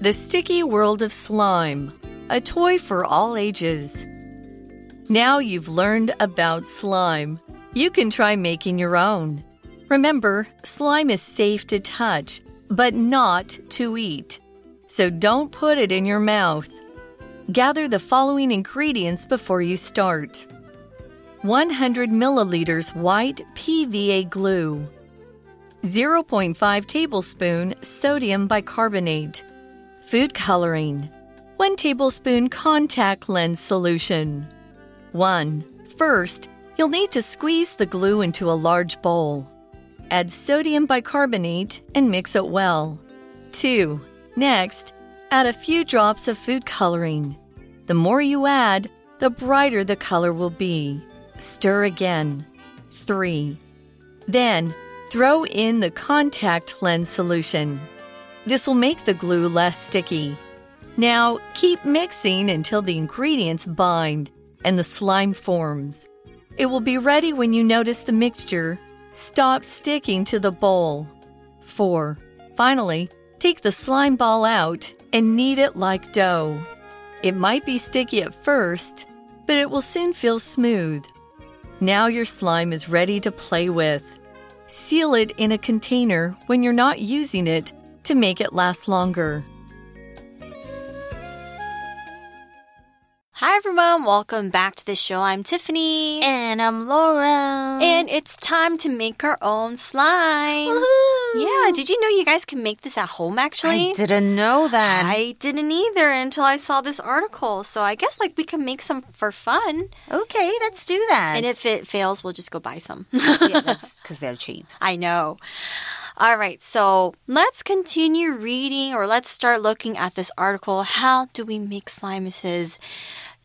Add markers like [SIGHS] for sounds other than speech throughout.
The Sticky World of Slime, a toy for all ages. Now you've learned about slime. You can try making your own. Remember, slime is safe to touch, but not to eat. So don't put it in your mouth. Gather the following ingredients before you start 100 milliliters white PVA glue, 0.5 tablespoon sodium bicarbonate, food coloring, 1 tablespoon contact lens solution. 1. First, you'll need to squeeze the glue into a large bowl. Add sodium bicarbonate and mix it well. 2. Next, add a few drops of food coloring. The more you add, the brighter the color will be. Stir again. 3. Then, throw in the contact lens solution. This will make the glue less sticky. Now, keep mixing until the ingredients bind and the slime forms. It will be ready when you notice the mixture stop sticking to the bowl. 4. Finally, take the slime ball out and knead it like dough. It might be sticky at first, but it will soon feel smooth. Now your slime is ready to play with. Seal it in a container when you're not using it to make it last longer. Hi everyone, welcome back to the show. I'm Tiffany. And I'm Laura. And it's time to make our own slime. Yeah, did you know you guys can make this at home actually? I didn't know that. I didn't either until I saw this article. So I guess like we can make some for fun. Okay, let's do that. And if it fails, we'll just go buy some. yeah, [LAUGHS] that's because they're cheap. I know. All right, so let's continue reading or let's start looking at this article. How do we make slime? It says,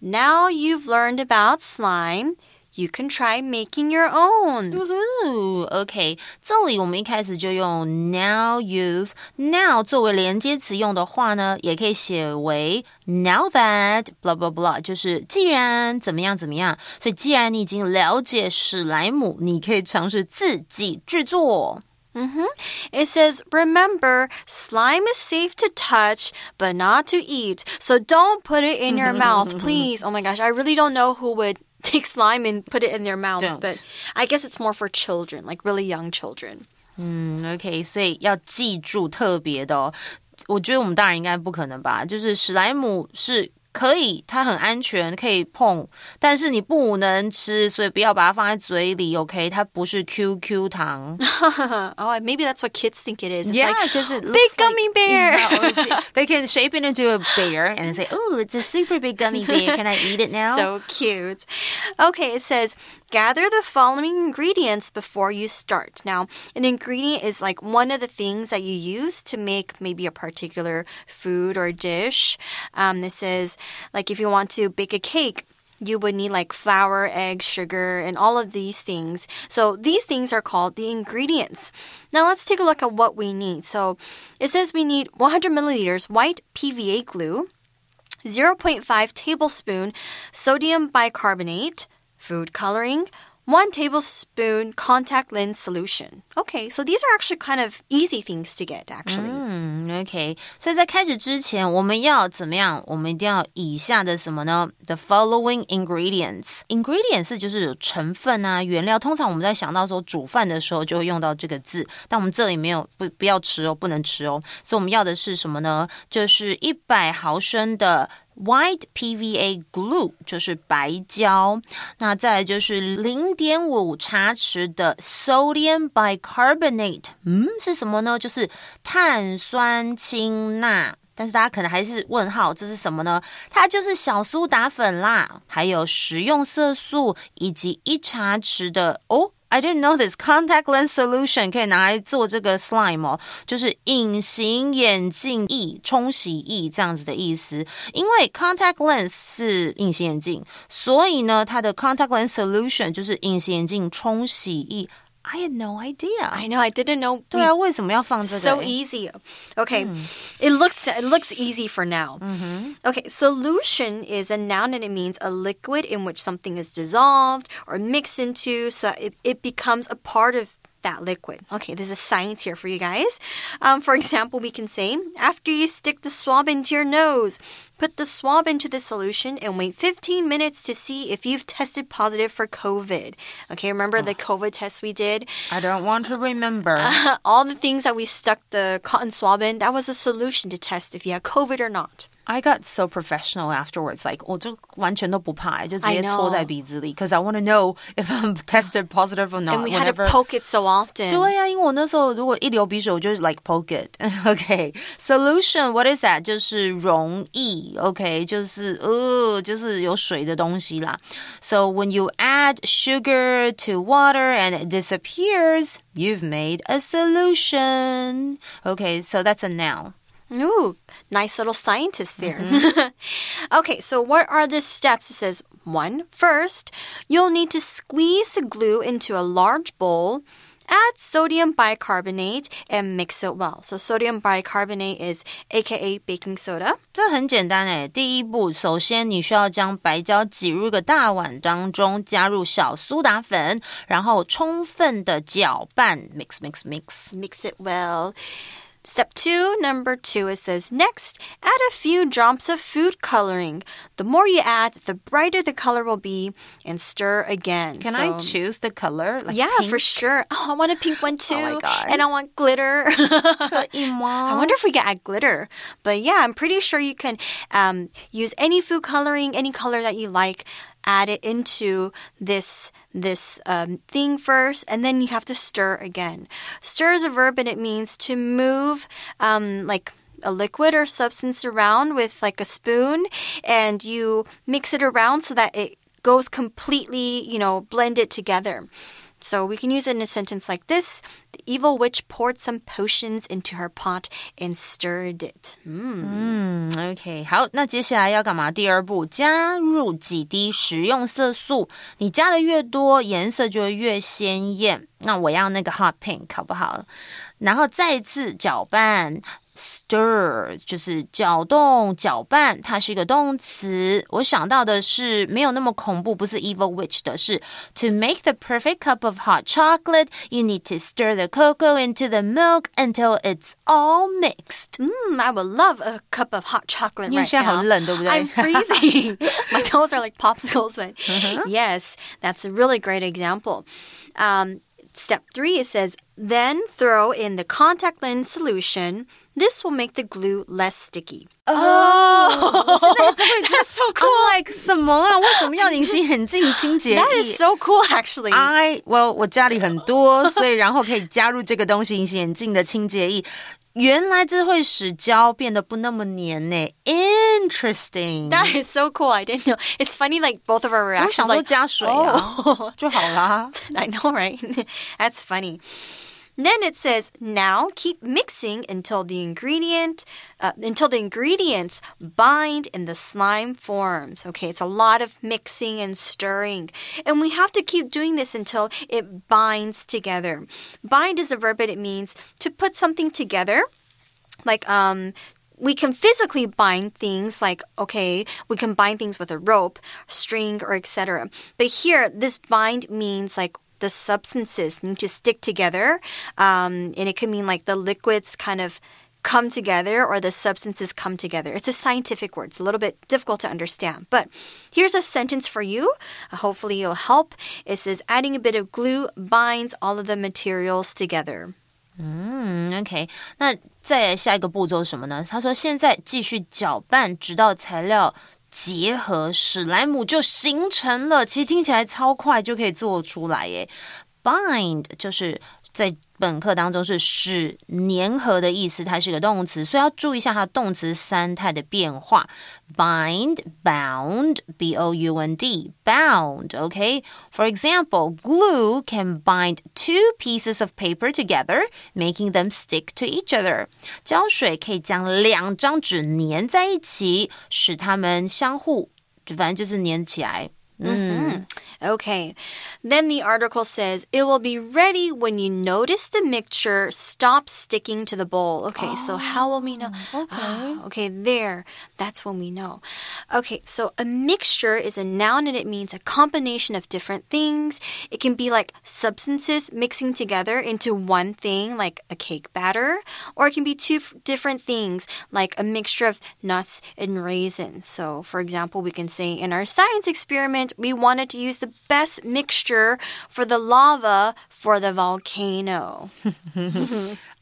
now you've learned about slime. You can try making your own. Woohoo! OK，这里我们一开始就用 now you've now 作为连接词用的话呢，也可以写为 now that blah blah blah，就是既然怎么样怎么样。所以既然你已经了解史莱姆，你可以尝试自己制作。 Mm -hmm. It says, remember, slime is safe to touch, but not to eat. So don't put it in your mouth, please. [LAUGHS] Oh my gosh, I really don't know who would [LAUGHS] take slime and put it in their mouths, don't. but I guess it's more for children, like really young children. 嗯，OK，所以要记住特别的哦。我觉得我们大人应该不可能吧？就是史莱姆是 可以，它很安全，可以碰，但是你不能吃，所以不要把它放在嘴里，OK？它不是 QQ 糖。oh, [LAUGHS] maybe that's what kids think it is. It's yeah, because [GASPS] like, it big gummy like, bear. Yeah, [LAUGHS] they can shape it into a bear and say, "Oh, it's a super big gummy bear. Can I eat it [LAUGHS] now?" So cute. Okay, it says gather the following ingredients before you start. Now, an ingredient is like one of the things that you use to make maybe a particular food or dish. Um, this is like if you want to bake a cake, you would need like flour, eggs, sugar, and all of these things. So these things are called the ingredients. Now let's take a look at what we need. So it says we need 100 milliliters white PVA glue, 0.5 tablespoon sodium bicarbonate, food coloring, one tablespoon contact lens solution. Okay, so these are actually kind of easy things to get, actually. 嗯，OK，所以在开始之前，我们要怎么样？我们一定要以下的什么呢？The following ingredients. Ingredients 是就是有成分啊，原料。通常我们在想到说煮饭的时候就会用到这个字，但我们这里没有，不不要吃哦，不能吃哦。所以我们要的是什么呢？就是一百毫升的。 White PVA glue 就是白胶，那再来就是零点五茶匙的 sodium bicarbonate，嗯，是什么呢？就是碳酸氢钠。但是大家可能还是问号，这是什么呢？它就是小苏打粉啦，还有食用色素以及一茶匙的哦。I didn't know this contact lens solution 可以拿来做这个 slime 哦，就是隐形眼镜液、冲洗液这样子的意思。因为 contact lens 是隐形眼镜，所以呢，它的 contact lens solution 就是隐形眼镜冲洗液。I had no idea. I know. I didn't know. 对啊，为什么要放这个 So easy. Okay, it looks it looks easy for now. Okay, solution is a noun and it means a liquid in which something is dissolved or mixed into, so it, it becomes a part of that liquid. Okay, this is science here for you guys. Um, for example, we can say, after you stick the swab into your nose, Put the swab into the solution and wait 15 minutes to see if you've tested positive for COVID. Okay, remember the COVID test we did? I don't want to remember. [LAUGHS] All the things that we stuck the cotton swab in, that was a solution to test if you had COVID or not. I got so professional afterwards. Like 我就完全都不怕，就直接戳在鼻子里，because I want to know if I'm [LAUGHS] tested positive or not. And we had to poke it so often. 对呀、啊，因为我那时候如果一流鼻水，我就 like poke it. [LAUGHS] Okay, solution. What is that? 就是溶液。OK，就是呃，就是有水的东西啦。So when you add sugar to water and it disappears, you've made a solution. Okay, so that's a noun. Ooh, nice little scientist there. Mm -hmm. okay, [LAUGHS] so what are the steps? It says one, first, you'll need to squeeze the glue into a large bowl. Add sodium bicarbonate and mix it well. So sodium bicarbonate is aka baking soda. 这很简单诶，第一步，首先你需要将白胶挤入一个大碗当中，加入小苏打粉，然后充分的搅拌，mix mix mix mix it well. Step two, number two, it says next, add a few drops of food coloring. The more you add, the brighter the color will be, and stir again. Can so, I choose the color? Like yeah, pink? for sure. [LAUGHS] Oh, I want a pink one too. Oh my god! And I want glitter. [LAUGHS] I wonder if we can add glitter. But yeah, I'm pretty sure you can um, use any food coloring, any color that you like add it into this this um, thing first, and then you have to stir again. Stir is a verb, and it means to move, um, like a liquid or substance around with like a spoon, and you mix it around so that it goes completely, you know, blend it together. So we can use it in a sentence like this The evil witch poured some potions into her pot and stirred it. 嗯，OK，好，那接下来要干嘛？第二步，加入几滴食用色素。你加的越多，颜色就会越鲜艳。那我要那个 hot pink，好不好？然后再次搅拌。 Stir 就是搅动、搅拌，它是一个动词。我想到的是没有那么恐怖，不是 evil witch 的是 To make the perfect cup of hot chocolate, you need to stir the cocoa into the milk until it's all mixed. Mmm, I would love a cup of hot chocolate right now. 很冷，对不对？I'm freezing. [LAUGHS] My toes are like popsicles, but yes, that's a really great example. Um, step three, it says, then throw in the contact lens solution. This will make the glue less sticky. Oh, [LAUGHS] [LAUGHS] that's so cool. I'm like 什么啊？为什么要隐形眼镜清洁液？That is so cool, actually. I well，我家里很多，所以然后可以加入这个东西，隐形眼镜的清洁液。原来这会使胶变得不那么黏呢。Interesting. That is so cool. I didn't know. It's funny, like both of our reactions. 我想说加水啊，就好啦。I know, [LAUGHS] right? That's funny. Then it says, now keep mixing until the ingredient, uh, until the ingredients bind in the slime forms. Okay, it's a lot of mixing and stirring. And we have to keep doing this until it binds together. Bind is a verb, but it means to put something together. Like, um, we can physically bind things like okay we can bind things with a rope string or etc but here this bind means like the substances need to stick together. Um, and it could mean like the liquids kind of come together or the substances come together. It's a scientific word. It's a little bit difficult to understand. But here's a sentence for you. Uh, hopefully it'll help. It says adding a bit of glue binds all of the materials together. 嗯，OK，那再下一个步骤是什么呢？他说现在继续搅拌，直到材料 结合史莱姆就形成了，其实听起来超快就可以做出来耶。Bind 就是在本课当中是使粘合的意思，它是个动词，所以要注意一下它动词三态的变化。Bind, bound, b o u n d, bound. Okay. For example, glue can bind two pieces of paper together, making them stick to each other. 胶水可以将两张纸粘在一起，使它们相互，反正就是粘起来。 Mm-hmm. Mm-hmm. Okay. Then the article says it will be ready when you notice the mixture stop sticking to the bowl. Okay, so oh, how will we know? Okay. Ah, okay, there. That's when we know. Okay, so a mixture is a noun and it means a combination of different things. It can be like substances mixing together into one thing, like a cake batter, or it can be two different things, like a mixture of nuts and raisins. So, for example, we can say in our science experiment, we wanted to use the best mixture for the lava for the volcano. [LAUGHS]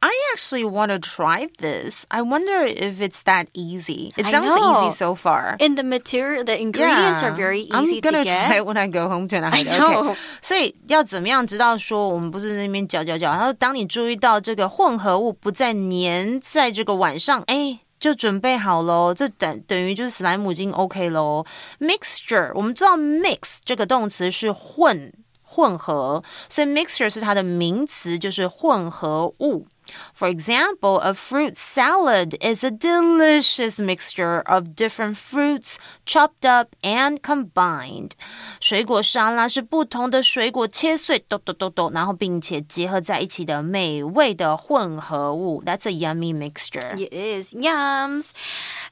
I actually want to try this. I wonder if it's that easy. It I sounds know. easy so far. And the material, the ingredients are very I'm easy gonna to get. try it when I go home tonight. I [LAUGHS] know. Okay. 所以要怎么样知道说我们不是在那边搅搅搅？然后当你注意到这个混合物不再粘在这个碗上，哎。 就准备好喽，这等等于就是史莱姆已经 OK 喽。Mixture，我们知道 mix 这个动词是混混合，所以 mixture 是它的名词，就是混合物。For example, a fruit salad is a delicious mixture of different fruits chopped up and combined. 水果沙拉是不同的水果切碎，咚咚咚咚，然后并且结合在一起的美味的混合物。That's a yummy mixture. It is yums.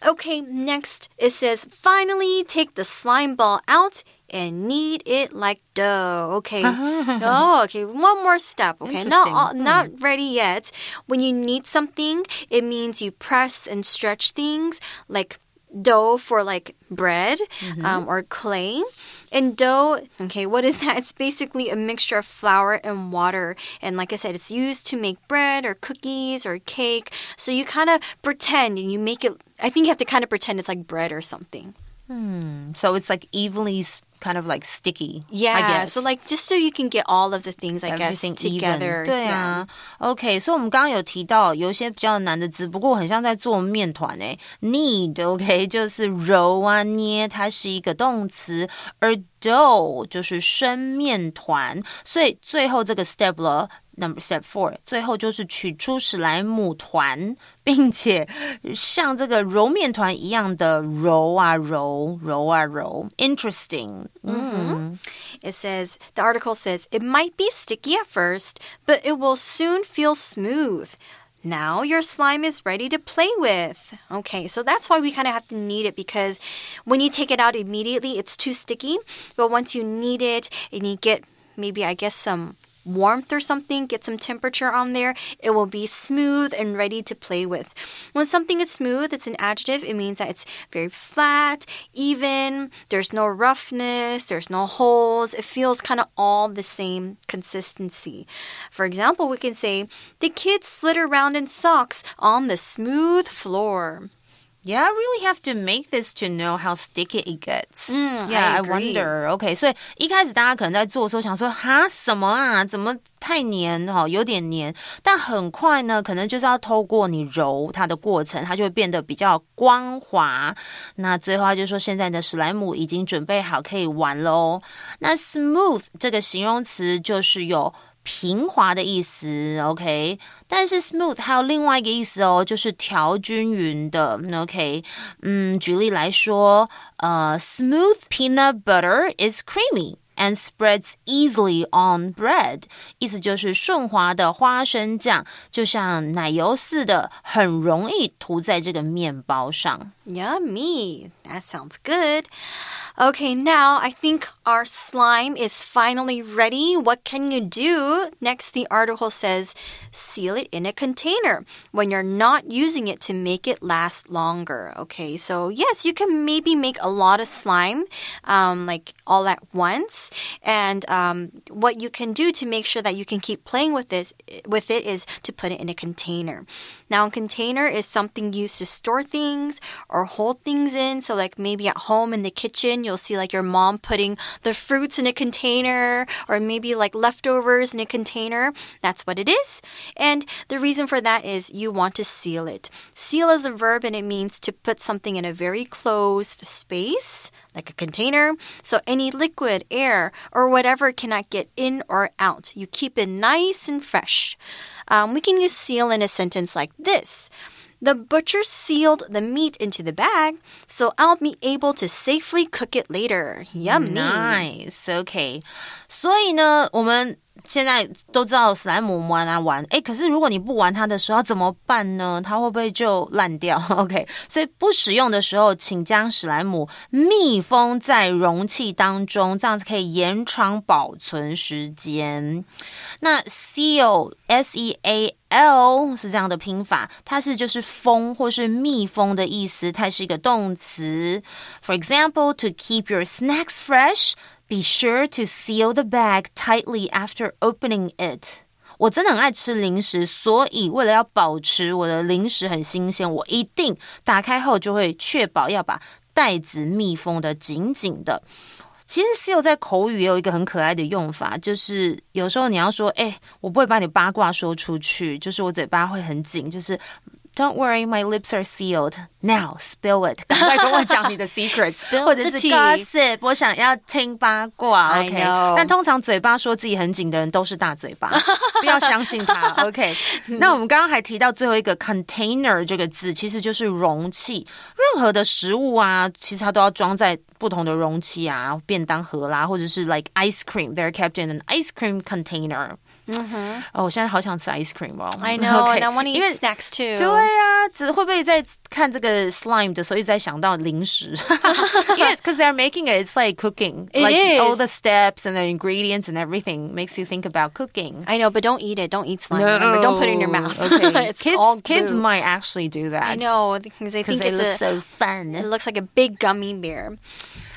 Okay, next it says finally take the slime ball out and knead it like dough. Okay. [LAUGHS] oh, okay. One more step. Okay. Not all, not ready yet. When you knead something, it means you press and stretch things like dough for like bread um, or clay. And dough, okay, what is [LAUGHS] that? It's basically a mixture of flour and water. And like I said, it's used to make bread or cookies or cake. So you kind of pretend and you make it, I think you have to kind of pretend it's like bread or something. Hmm. So it's like evenly kind of like sticky. Yeah. I guess. So like just so you can get all of the things, I guess, Everything together. even. 对啊，OK，所以我们刚刚有提到有一些比较难的字，不过很像在做面团诶。Knead，OK，、就是揉啊捏，它是一个动词，而 dough 就是生面团，所以最后这个 step 了。Number step four，最后就是取出史莱姆团，并且像这个揉面团一样的揉啊揉，揉啊揉。Interesting，嗯 It says, the article says, it might be sticky at first, but it will soon feel smooth. Now your slime is ready to play with. Okay, so that's why we kind of have to knead it because when you take it out immediately, it's too sticky. But once you knead it and you get maybe, I guess, some warmth or something, get some temperature on there, it will be smooth and ready to play with. When something is smooth, it's an adjective. It means that it's very flat, even, there's no roughness, there's no holes. It feels kind of all the same consistency. For example, we can say, the kids slid around in socks on the smooth floor. Yeah, I really have to make this to know how sticky it gets. Mm, yeah, I wonder. OK，所以一开始大家可能在做的时候想说，哈，什么啊？怎么太黏哈？有点黏。但很快呢，可能就是要透过你揉它的过程，它就会变得比较光滑。那最后他就说，现在的史莱姆已经准备好可以玩喽。那 smooth 这个形容词就是有。平滑的意思，OK，但是 smooth 还有另外一个意思哦，就是调均匀的，OK，嗯，举例来说，呃，smooth peanut butter is creamy。And spreads easily on bread，意思就是顺滑的花生酱，就像奶油似的，很容易涂在这个面包上。 Yummy. That sounds good. Okay, now I think our slime is finally ready. What can you do? Next, the article says seal it in a container when you're not using it to make it last longer. Okay, so yes, you can maybe make a lot of slime, um, like all at once. And um, what you can do to make sure that you can keep playing with this with it is to put it in a container. Now, a container is something used to store things or hold things in. So, like maybe at home in the kitchen, you'll see like your mom putting the fruits in a container or maybe like leftovers in a container. That's what it is. And the reason for that is you want to seal it. Seal is a verb and it means to put something in a very closed space, like a container. So, any liquid, air, or whatever cannot get in or out. You keep it nice and fresh. Um, we can use seal in a sentence like this. The butcher sealed the meat into the bag, so I'll be able to safely cook it later. Yummy. Nice. OK，所以呢，我们现在都知道史莱姆玩啊玩，哎，可是如果你不玩它的时候要怎么办呢？它会不会就烂掉？OK，所以不使用的时候，请将史莱姆密封在容器当中，这样子可以延长保存时间。那 [LAUGHS] seal s e a l 是这样的拼法，它是就是封或是密封的意思，它是一个动词。For example, to keep your snacks fresh. Be sure to seal the bag tightly after opening it. 我真的很爱吃零食，所以为了要保持我的零食很新鲜，我一定打开后就会确保要把袋子密封的紧紧的。其实 seal 在口语也有一个很可爱的用法，就是有时候你要说，哎，我不会把你八卦说出去，就是我嘴巴会很紧，就是。Don't worry, my lips are sealed. Now spill it. 赶快跟我讲你的 secrets，[LAUGHS] 或者是 gossip。我想要听八卦。OK，但通常嘴巴说自己很紧的人都是大嘴巴，不要相信他。OK，那我们刚刚还提到最后一个 [LAUGHS] container [LAUGHS] 这个字，其实就是容器。任何的食物啊，其实它都要装在不同的容器啊，便当盒啦，或者是 like ice cream，they're kept in an ice cream container。 嗯哼，哦，我现在好想吃 ice cream 哦。I know, [LAUGHS] and I want to eat snacks too. 对啊，只会不会在看这个 slime 的时候一直在想到零食？因为 [LAUGHS] because they're making it, it's like cooking. It like is. all the steps and the ingredients and everything makes you think about cooking. I know, but don't eat it. Don't eat slime. No. Remember, don't put it in your mouth. Okay. [LAUGHS] it's kids, all kids might actually do that. I know because they think it it's looks a, so fun. It looks like a big gummy bear.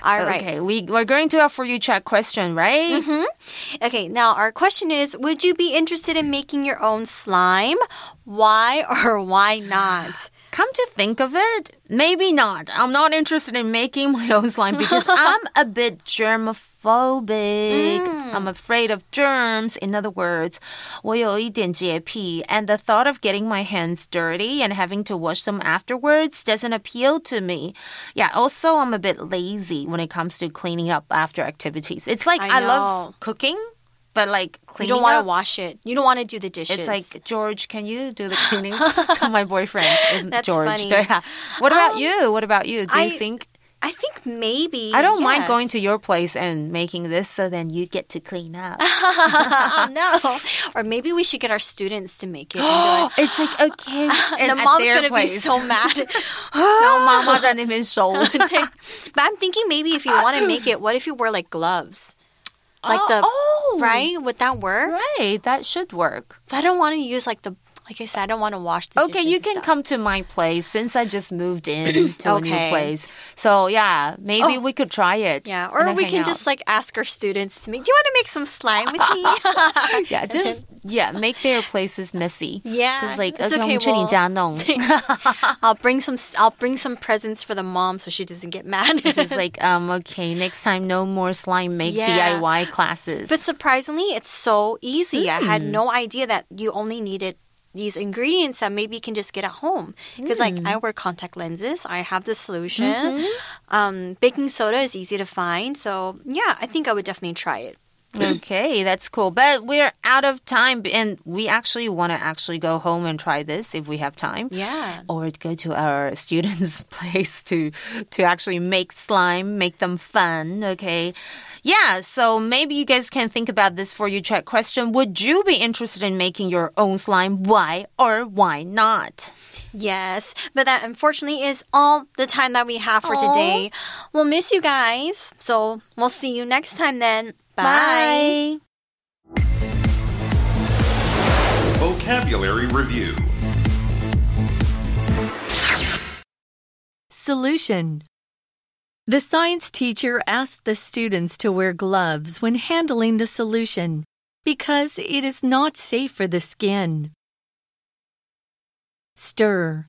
All right. Okay, we, we're going to a for you chat question, right? Mm -hmm. Okay, now our question is Would you be interested in making your own slime? Why [LAUGHS] or why not? [SIGHS] Come to think of it, maybe not. I'm not interested in making my own slime because [LAUGHS] I'm a bit germophobic. Mm. I'm afraid of germs. In other words, 我有一点洁癖, and the thought of getting my hands dirty and having to wash them afterwards doesn't appeal to me. Yeah, also I'm a bit lazy when it comes to cleaning up after activities. It's like I, I love cooking but like cleaning You don't want to wash it. You don't want to do the dishes. It's like George, can you do the [LAUGHS] cleaning? [LAUGHS] My boyfriend is That's George. Funny. [LAUGHS] What about um, you? What about you? Do I, you think? I think maybe. I don't yes. mind going to your place and making this so then you get to clean up. [LAUGHS] oh, no. Or maybe we should get our students to make it. like, [GASPS] it's like, okay. [GASPS] the mom's going to be so mad. [LAUGHS] no, mama's at [LAUGHS] But I'm thinking maybe if you want to make it, what if you wear like gloves? Like oh, the oh, right? Would that work? Right, that should work. But I don't want to use like the like I said, I don't want to wash the Okay, you can come to my place since I just moved in [CLEARS THROAT] to okay. a new place. So yeah, maybe oh. we could try it. Yeah, or we can out. just like ask our students to make. Do you want to make some slime with me? [LAUGHS] yeah, [LAUGHS] just yeah, make their places messy. Yeah, just like it's okay, okay. Well, [LAUGHS] I'll bring some. I'll bring some presents for the mom so she doesn't get mad. She's like, um, okay, next time no more slime make yeah. DIY classes. But surprisingly, it's so easy. Mm. I had hmm. no idea that you only needed these ingredients that maybe you can just get at home. Because mm. like I wear contact lenses, I have the solution. Mm-hmm. Um, baking soda is easy to find, so yeah, I think I would definitely try it. Mm. okay, that's cool. But we're out of time, and we actually want to actually go home and try this if we have time. Yeah. Or go to our [LAUGHS] students' [LAUGHS] place to to actually make slime, make them fun. Okay. Yeah, so maybe you guys can think about this for your check question. Would you be interested in making your own slime? Why or why not? Yes, but that unfortunately is all the time that we have for Aww. today. We'll miss you guys, so we'll see you next time then. Bye. Bye. Vocabulary Review Solution the science teacher asked the students to wear gloves when handling the solution because it is not safe for the skin. Stir.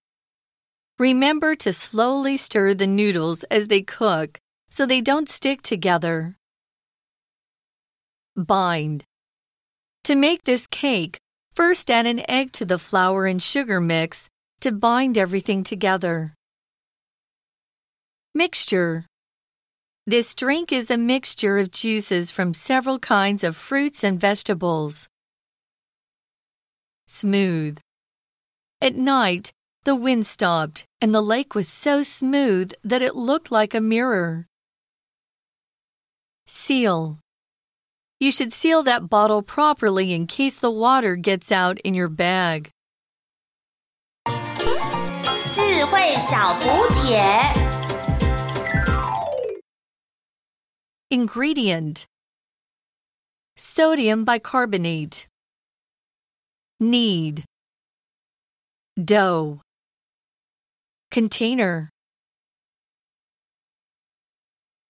Remember to slowly stir the noodles as they cook so they don't stick together. Bind. To make this cake, first add an egg to the flour and sugar mix to bind everything together. Mixture This drink is a mixture of juices from several kinds of fruits and vegetables. Smooth. At night, The wind stopped, and the lake was so smooth that it looked like a mirror. Seal. You should seal that bottle properly in case the water gets out in your bag. Ingredient. Sodium bicarbonate. Knead Dough. Container.